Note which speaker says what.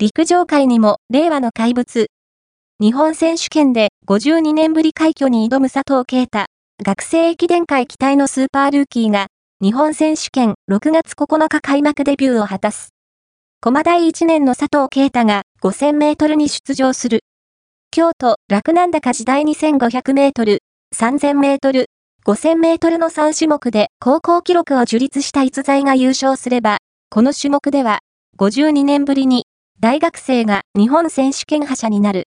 Speaker 1: 陸上界にも令和の怪物。日本選手権で52年ぶり快挙に挑む佐藤啓太。学生駅伝会期待のスーパールーキーが、日本選手権6月9日開幕デビューを果たす。駒第1年の佐藤啓太が5000メートルに出場する。京都、洛南高時代2500メートル、3000メートル、5000メートルの3種目で高校記録を樹立した逸材が優勝すれば、この種目では52年ぶりに大学生が日本選手権覇者になる。